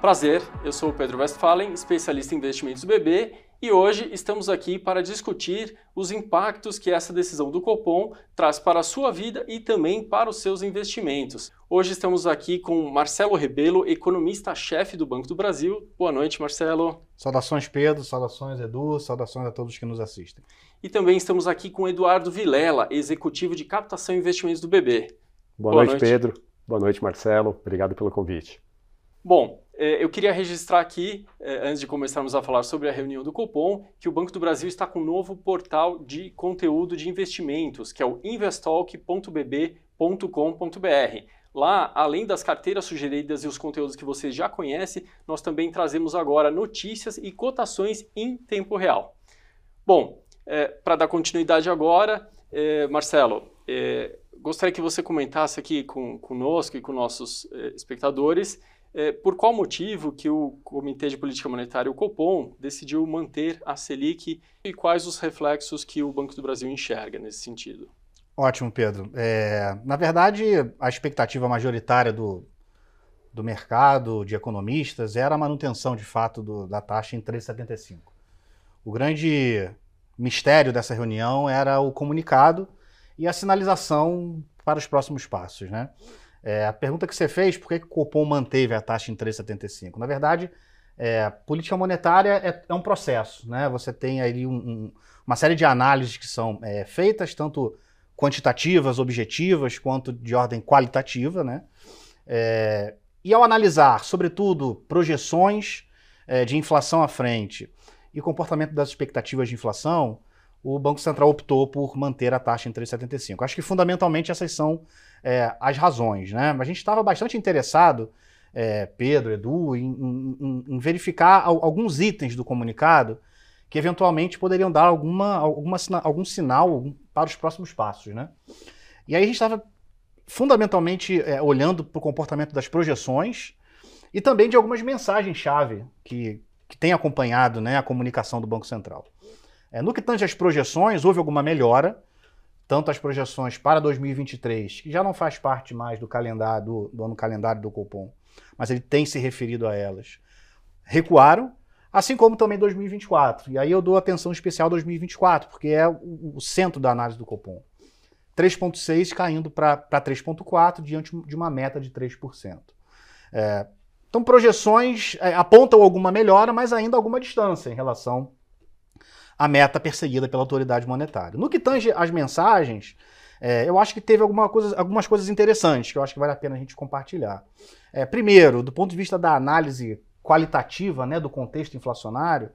Prazer, eu sou o Pedro Westphalen, especialista em investimentos BB, e hoje estamos aqui para discutir os impactos que essa decisão do Copom traz para a sua vida e também para os seus investimentos. Hoje estamos aqui com Marcelo Rebelo, economista-chefe do Banco do Brasil. Boa noite, Marcelo. Saudações, Pedro, saudações, Edu, saudações a todos que nos assistem. E também estamos aqui com Eduardo Vilela, executivo de captação e investimentos do BB. Boa, Boa noite, noite, Pedro. Boa noite, Marcelo. Obrigado pelo convite. Bom, é, eu queria registrar aqui, é, antes de começarmos a falar sobre a reunião do Copom, que o Banco do Brasil está com um novo portal de conteúdo de investimentos, que é o investalk.bb.com.br. Lá, além das carteiras sugeridas e os conteúdos que você já conhece, nós também trazemos agora notícias e cotações em tempo real. Bom, é, para dar continuidade agora, é, Marcelo, é, gostaria que você comentasse aqui com, conosco e com nossos é, espectadores é, por qual motivo que o Comitê de Política Monetária, o Copom, decidiu manter a Selic e quais os reflexos que o Banco do Brasil enxerga nesse sentido? Ótimo, Pedro. É, na verdade, a expectativa majoritária do, do mercado, de economistas, era a manutenção, de fato, do, da taxa em 3,75. O grande mistério dessa reunião era o comunicado e a sinalização para os próximos passos, né? É, a pergunta que você fez, por que, que o Copom manteve a taxa em 3,75? Na verdade, é, política monetária é, é, um processo, né? Você tem aí um, um, uma série de análises que são é, feitas, tanto quantitativas, objetivas, quanto de ordem qualitativa, né? É, e ao analisar, sobretudo, projeções é, de inflação à frente e comportamento das expectativas de inflação, o Banco Central optou por manter a taxa em 3,75. Acho que fundamentalmente essas são é, as razões. Né? A gente estava bastante interessado, é, Pedro, Edu, em, em, em, verificar alguns itens do comunicado que eventualmente poderiam dar alguma, alguma, algum sinal para os próximos passos. Né? E aí a gente estava fundamentalmente é, olhando para o comportamento das projeções e também de algumas mensagens-chave que, que têm acompanhado né, a comunicação do Banco Central. É, no que tange às projeções, houve alguma melhora, tanto as projeções para 2023, que já não faz parte mais do calendário do, do ano calendário do Copom, mas ele tem se referido a elas, recuaram, assim como também 2024. E aí eu dou atenção especial a 2024, porque é o, o centro da análise do Copom. 3,6 caindo para 3,4 diante de uma meta de 3%. É, então, projeções é, apontam alguma melhora, mas ainda alguma distância em relação a meta perseguida pela autoridade monetária. No que tange as mensagens, é, eu acho que teve alguma coisa, algumas coisas interessantes que eu acho que vale a pena a gente compartilhar. É, primeiro, do ponto de vista da análise qualitativa né, do contexto inflacionário,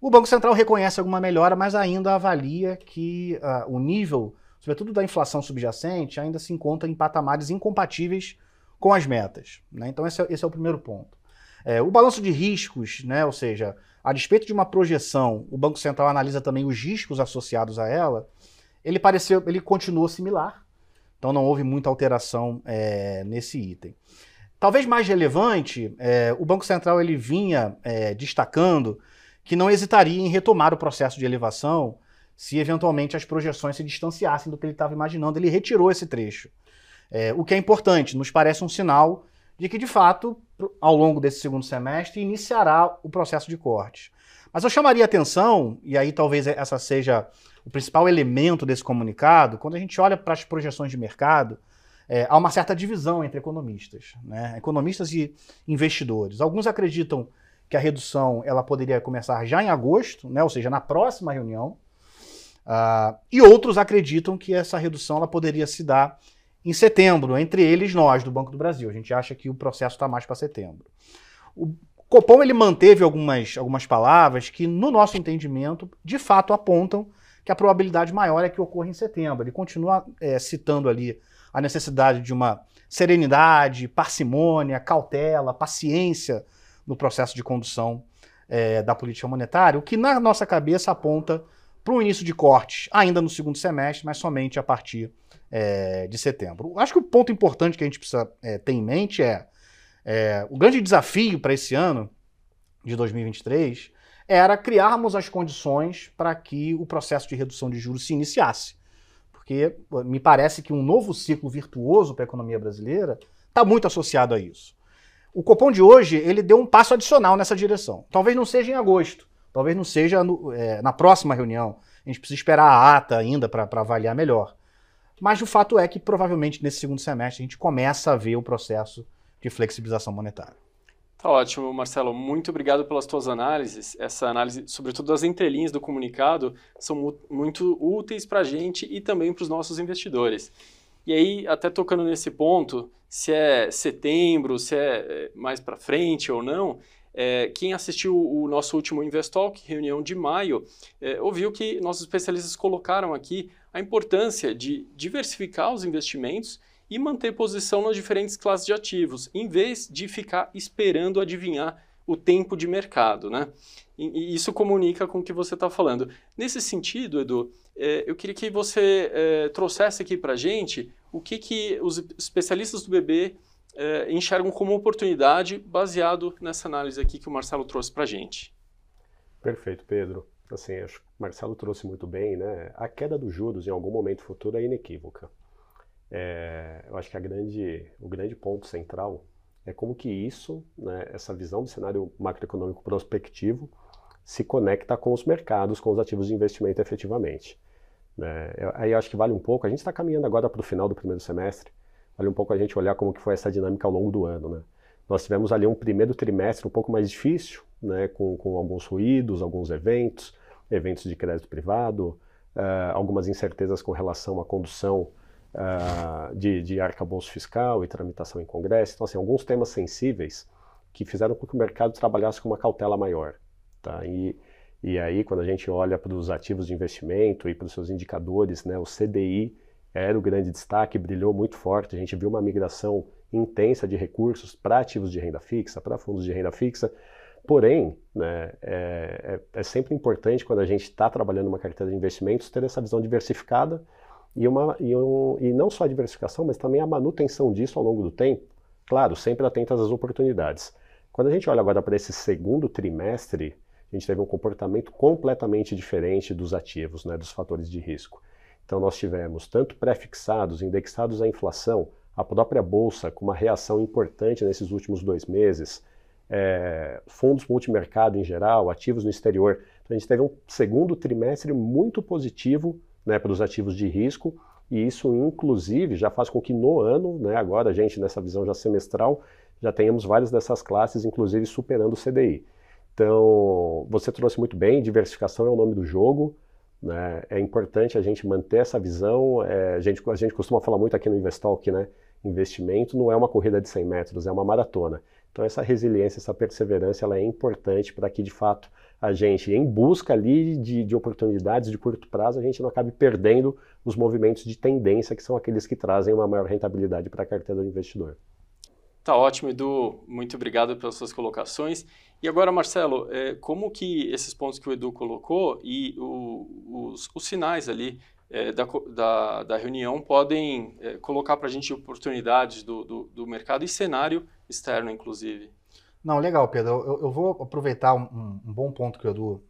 o Banco Central reconhece alguma melhora, mas ainda avalia que uh, o nível, sobretudo da inflação subjacente, ainda se encontra em patamares incompatíveis com as metas. Né? Então, esse é, esse é, o primeiro ponto. É, o balanço de riscos, né, ou seja, a despeito de uma projeção, o Banco Central analisa também os riscos associados a ela, ele pareceu, ele continua similar. Então não houve muita alteração é, nesse item. Talvez mais relevante, é, o Banco Central ele vinha é, destacando que não hesitaria em retomar o processo de elevação se eventualmente as projeções se distanciassem do que ele estava imaginando. Ele retirou esse trecho. É, o que é importante, nos parece um sinal de que, de fato, ao longo desse segundo semestre, iniciará o processo de corte. Mas eu chamaria atenção, e aí talvez essa seja o principal elemento desse comunicado, quando a gente olha para as projeções de mercado, é, há uma certa divisão entre economistas, né? economistas e investidores. Alguns acreditam que a redução ela poderia começar já em agosto, né? ou seja, na próxima reunião, uh, e outros acreditam que essa redução ela poderia se dar em setembro, entre eles nós, do Banco do Brasil. A gente acha que o processo está mais para setembro. O Copom ele manteve algumas, algumas palavras que, no nosso entendimento, de fato apontam que a probabilidade maior é que ocorra em setembro. Ele continua é, citando ali a necessidade de uma serenidade, parcimônia, cautela, paciência no processo de condução é, da política monetária, o que na nossa cabeça aponta para um início de cortes ainda no segundo semestre, mas somente a partir é, de setembro. Acho que o ponto importante que a gente precisa é, ter em mente é, é o grande desafio para esse ano de 2023 era criarmos as condições para que o processo de redução de juros se iniciasse. Porque me parece que um novo ciclo virtuoso para a economia brasileira está muito associado a isso. O Copom de hoje, ele deu um passo adicional nessa direção. Talvez não seja em agosto, talvez não seja no, é, na próxima reunião. A gente precisa esperar a ata ainda para avaliar melhor. Mas o fato é que provavelmente nesse segundo semestre a gente começa a ver o processo de flexibilização monetária. Tá ótimo, Marcelo. Muito obrigado pelas tuas análises. Essa análise, sobretudo das entrelinhas do comunicado, são muito úteis para a gente e também para os nossos investidores. E aí, até tocando nesse ponto, se é setembro, se é, é mais para frente ou não, é, quem assistiu o nosso último Investalk, reunião de maio, é, ouviu que nossos especialistas colocaram aqui a importância de diversificar os investimentos e manter posição nas diferentes classes de ativos, em vez de ficar esperando adivinhar o tempo de mercado, né? E, isso comunica com o que você está falando. Nesse sentido, Edu, é, eu queria que você é, trouxesse aqui para a gente o que, que os especialistas do BB é, enxergam como oportunidade baseado nessa análise aqui que o Marcelo trouxe para a gente. Perfeito, Pedro. Assim, acho que o Marcelo trouxe muito bem, né? A queda dos juros em algum momento futuro é inequívoca. É, eu acho que grande, o grande ponto central é como que isso, né, essa visão do cenário macroeconômico prospectivo, se conecta com os mercados, com os ativos de investimento efetivamente. Né? Aí eu acho que vale um pouco, a gente está caminhando agora para o final do primeiro semestre, vale um pouco a gente olhar como que foi essa dinâmica ao longo do ano. Né? Nós tivemos ali um primeiro trimestre um pouco mais difícil, né, com, com alguns ruídos, alguns eventos, eventos de crédito privado, uh, algumas incertezas com relação à condução uh, de, de arcabouço fiscal e tramitação em Congresso. Então, assim, alguns temas sensíveis que fizeram com que o mercado trabalhasse com uma cautela maior. Tá? E, e aí, quando a gente olha para os ativos de investimento e para os seus indicadores, né, o CDI era o grande destaque, brilhou muito forte. A gente viu uma migração intensa de recursos para ativos de renda fixa, para fundos de renda fixa. Porém, né, é, é, é sempre importante quando a gente está trabalhando uma carteira de investimentos ter essa visão diversificada e, uma, e, um, e não só a diversificação, mas também a manutenção disso ao longo do tempo. Claro, sempre atentas às oportunidades. Quando a gente olha agora para esse segundo trimestre, a gente teve um comportamento completamente diferente dos ativos, né, dos fatores de risco. Então nós tivemos tanto pré-fixados, indexados à inflação, a própria bolsa com uma reação importante nesses últimos dois meses, é, fundos multimercado em geral, ativos no exterior. Então a gente teve um segundo trimestre muito positivo né, para os ativos de risco, e isso, inclusive, já faz com que no ano, né, agora a gente, nessa visão já semestral, já tenhamos várias dessas classes, inclusive superando o CDI. Então, você trouxe muito bem, diversificação é o nome do jogo, né? é importante a gente manter essa visão, é, a, gente, a gente costuma falar muito aqui no Investalk, né? investimento não é uma corrida de 100 metros, é uma maratona. Então essa resiliência, essa perseverança, ela é importante para que de fato a gente, em busca ali de, de, oportunidades de curto prazo, a gente não acabe perdendo os movimentos de tendência, que são aqueles que trazem uma maior rentabilidade para a carteira do investidor. Tá ótimo, Edu. Muito obrigado pelas suas colocações. E agora, Marcelo, é, como que esses pontos que o Edu colocou e o, os, os, sinais ali é, da, da, da, reunião podem é, colocar para a gente oportunidades do, do, do mercado e cenário externo, inclusive? Não, legal, Pedro. Eu, eu vou aproveitar um, um, bom ponto que o, Edu,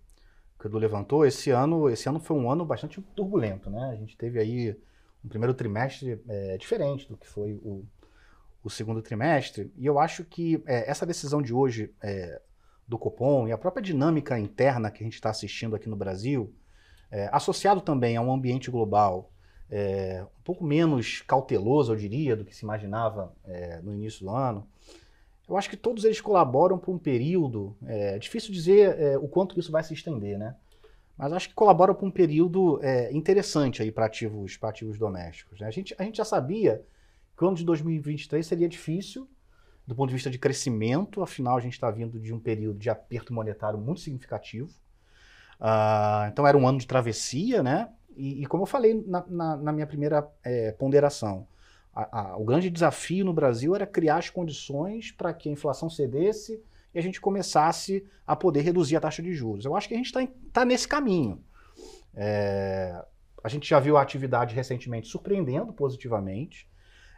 que o Edu levantou. Esse ano, esse ano foi um ano bastante turbulento, né? A gente teve aí um primeiro trimestre é, diferente do que foi o, o, segundo trimestre. E eu acho que é, essa decisão de hoje é, do Copom e a própria dinâmica interna que a gente está assistindo aqui no Brasil, é, associado também a um ambiente global é, um pouco menos cauteloso, eu diria, do que se imaginava é, no início do ano, eu acho que todos eles colaboram para um período. É difícil dizer é, o quanto isso vai se estender, né? Mas acho que colaboram para um período é, interessante aí para ativos, ativos domésticos. Né? A, gente, a gente já sabia que o ano de 2023 seria difícil do ponto de vista de crescimento, afinal a gente está vindo de um período de aperto monetário muito significativo. Uh, então era um ano de travessia, né? E, e como eu falei na, na, na minha primeira é, ponderação, a, a, o grande desafio no Brasil era criar as condições para que a inflação cedesse e a gente começasse a poder reduzir a taxa de juros. Eu acho que a gente está tá nesse caminho. É, a gente já viu a atividade recentemente surpreendendo positivamente.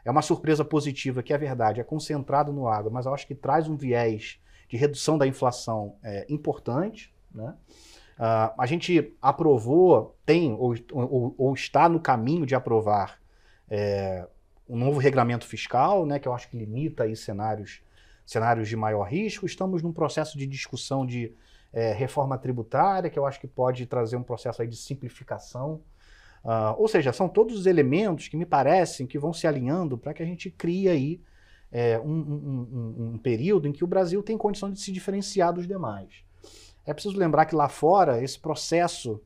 É uma surpresa positiva que, é verdade, é concentrado no agro, mas eu acho que traz um viés de redução da inflação é, importante. Né? Uh, a gente aprovou, tem ou, ou, ou, está no caminho de aprovar é, um novo regulamento fiscal, né, que eu acho que limita aí cenários cenários de maior risco, estamos num processo de discussão de é, reforma tributária, que eu acho que pode trazer um processo aí de simplificação. Uh, ou seja, são todos os elementos que me parecem que vão se alinhando para que a gente crie aí é, um, um, um, um, período em que o Brasil tem condição de se diferenciar dos demais. É preciso lembrar que lá fora, esse processo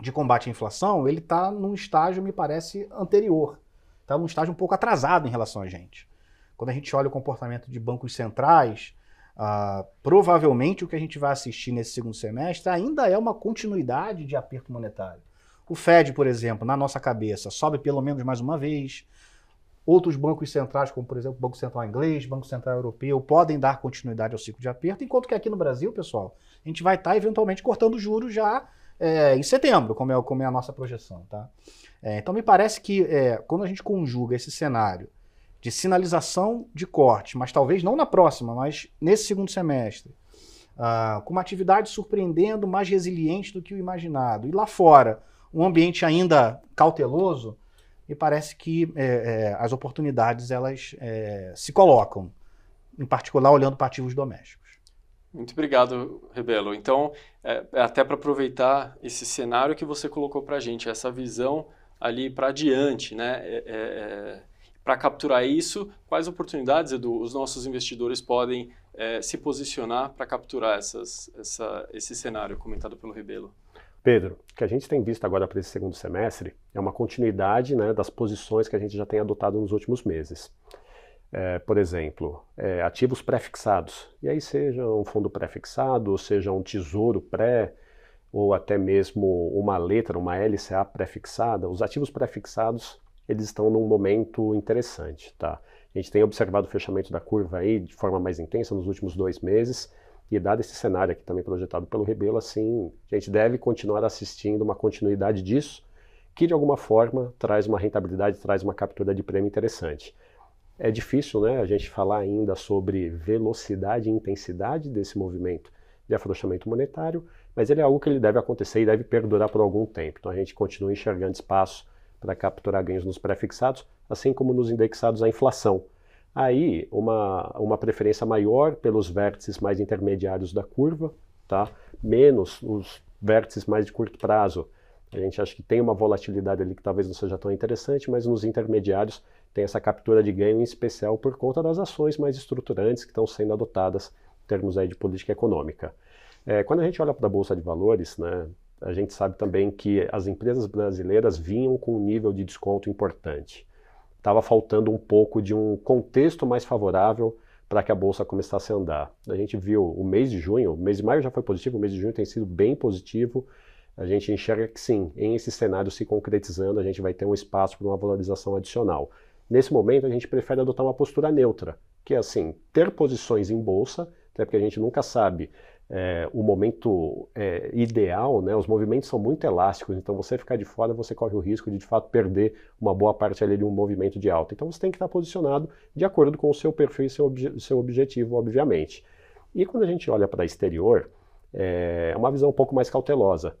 de combate à inflação, ele está num estágio, me parece, anterior. Está num estágio um pouco atrasado em relação a gente. Quando a gente olha o comportamento de bancos centrais, uh, provavelmente o que a gente vai assistir nesse segundo semestre ainda é uma continuidade de aperto monetário. O Fed, por exemplo, na nossa cabeça, sobe pelo menos mais uma vez. Outros bancos centrais, como por exemplo o Banco Central Inglês, Banco Central Europeu, podem dar continuidade ao ciclo de aperto, enquanto que aqui no Brasil, pessoal, a gente vai estar eventualmente cortando juros já é, em setembro, como é, como é a nossa projeção. Tá? É, então me parece que é, quando a gente conjuga esse cenário de sinalização de corte, mas talvez não na próxima, mas nesse segundo semestre, uh, com uma atividade surpreendendo, mais resiliente do que o imaginado, e lá fora, um ambiente ainda cauteloso, me parece que é, é, as oportunidades elas é, se colocam, em particular olhando para ativos domésticos. Muito obrigado, Rebelo. Então, é, é até para aproveitar esse cenário que você colocou para a gente, essa visão ali para adiante, né? É, é, para capturar isso, quais oportunidades, Edu, os nossos investidores podem se posicionar para capturar essas, essa, esse cenário comentado pelo Rebelo? Pedro, o que a gente tem visto agora para esse segundo semestre é uma continuidade né, das posições que a gente já tem adotado nos últimos meses é, por exemplo, é, ativos pré-fixados. E aí seja um fundo pré-fixado, ou seja um tesouro pré, ou até mesmo uma letra, uma LCA pré-fixada, os ativos pré-fixados eles estão num momento interessante, tá? A gente tem observado o fechamento da curva aí de forma mais intensa nos últimos dois meses, e dado esse cenário aqui também projetado pelo Rebelo, assim, a gente deve continuar assistindo uma continuidade disso, que de alguma forma traz uma rentabilidade, traz uma captura de prêmio interessante. É difícil né, a gente falar ainda sobre velocidade e intensidade desse movimento de afrouxamento monetário, mas ele é algo que ele deve acontecer e deve perdurar por algum tempo. Então a gente continua enxergando espaço para capturar ganhos nos pré-fixados, assim como nos indexados à inflação. Aí, uma, uma preferência maior pelos vértices mais intermediários da curva, tá? menos os vértices mais de curto prazo. A gente acha que tem uma volatilidade ali que talvez não seja tão interessante, mas nos intermediários tem essa captura de ganho em especial por conta das ações mais estruturantes que estão sendo adotadas em termos aí de política econômica. É, quando a gente olha para a Bolsa de Valores, né, a gente sabe também que as empresas brasileiras vinham com um nível de desconto importante. Estava faltando um pouco de um contexto mais favorável para que a bolsa começasse a andar. A gente viu o mês de junho, o mês de maio já foi positivo, o mês de junho tem sido bem positivo. A gente enxerga que sim, em esse cenário se concretizando, a gente vai ter um espaço para uma valorização adicional. Nesse momento, a gente prefere adotar uma postura neutra, que é assim, ter posições em bolsa, até porque a gente nunca sabe é, o momento é, ideal, né? os movimentos são muito elásticos, então você ficar de fora, você corre o risco de de fato perder uma boa parte ali de um movimento de alta. Então você tem que estar posicionado de acordo com o seu perfil e seu, obje seu objetivo, obviamente. E quando a gente olha para exterior, é uma visão um pouco mais cautelosa.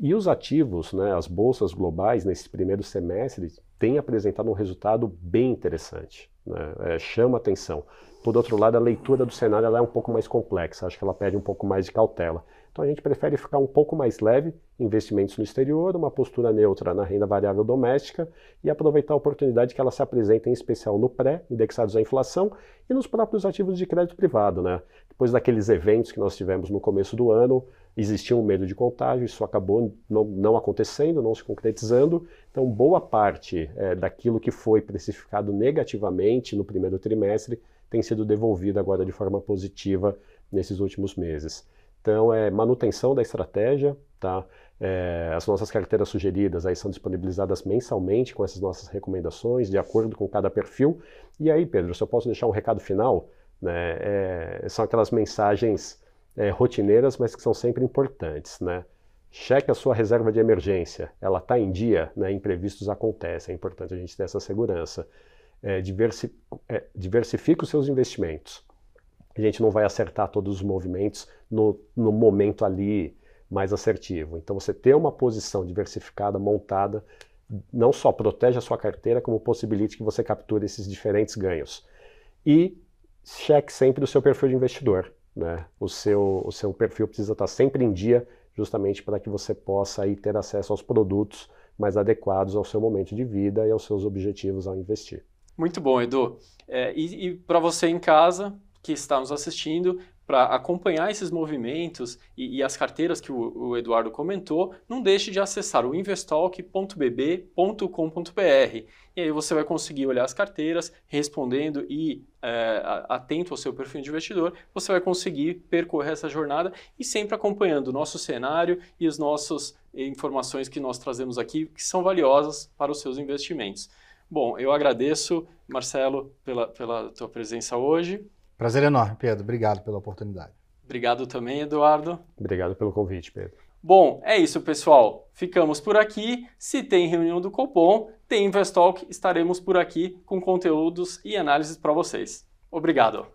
E os ativos, né, as bolsas globais, nesse primeiro semestre, têm apresentado um resultado bem interessante. Né, é, chama atenção. Por outro lado, a leitura do cenário é um pouco mais complexa, acho que ela pede um pouco mais de cautela. Então a gente prefere ficar um pouco mais leve, investimentos no exterior, uma postura neutra na renda variável doméstica e aproveitar a oportunidade que ela se apresenta em especial no pré, indexados à inflação, e nos próprios ativos de crédito privado. Né? Depois daqueles eventos que nós tivemos no começo do ano, existia um medo de contágio, isso acabou não, não acontecendo, não se concretizando. Então, boa parte é, daquilo que foi precificado negativamente no primeiro trimestre tem sido devolvido agora de forma positiva nesses últimos meses. Então, é manutenção da estratégia, tá? É, as nossas carteiras sugeridas aí são disponibilizadas mensalmente com essas nossas recomendações, de acordo com cada perfil. E aí, Pedro, se eu posso deixar um recado final, né? É, são aquelas mensagens é, rotineiras, mas que são sempre importantes, né? Cheque a sua reserva de emergência, ela está em dia, né? imprevistos acontecem, é importante a gente ter essa segurança. É, diversi é, diversifique os seus investimentos. A gente não vai acertar todos os movimentos no, no momento ali mais assertivo. Então, você ter uma posição diversificada, montada, não só protege a sua carteira, como possibilite que você capture esses diferentes ganhos. E cheque sempre o seu perfil de investidor. Né? O, seu, o seu perfil precisa estar sempre em dia, justamente para que você possa aí, ter acesso aos produtos mais adequados ao seu momento de vida e aos seus objetivos ao investir. Muito bom, Edu. É, e, e para você em casa que está nos assistindo, para acompanhar esses movimentos e, e, as carteiras que o, o, Eduardo comentou, não deixe de acessar o investalk.bb.com.br. E aí você vai conseguir olhar as carteiras, respondendo e é, atento ao seu perfil de investidor, você vai conseguir percorrer essa jornada e sempre acompanhando o nosso cenário e as nossas informações que nós trazemos aqui, que são valiosas para os seus investimentos. Bom, eu agradeço, Marcelo, pela, pela tua presença hoje. Prazer enorme, Pedro. Obrigado pela oportunidade. Obrigado também, Eduardo. Obrigado pelo convite, Pedro. Bom, é isso, pessoal. Ficamos por aqui. Se tem reunião do Copom, tem Investalk, estaremos por aqui com conteúdos e análises para vocês. Obrigado.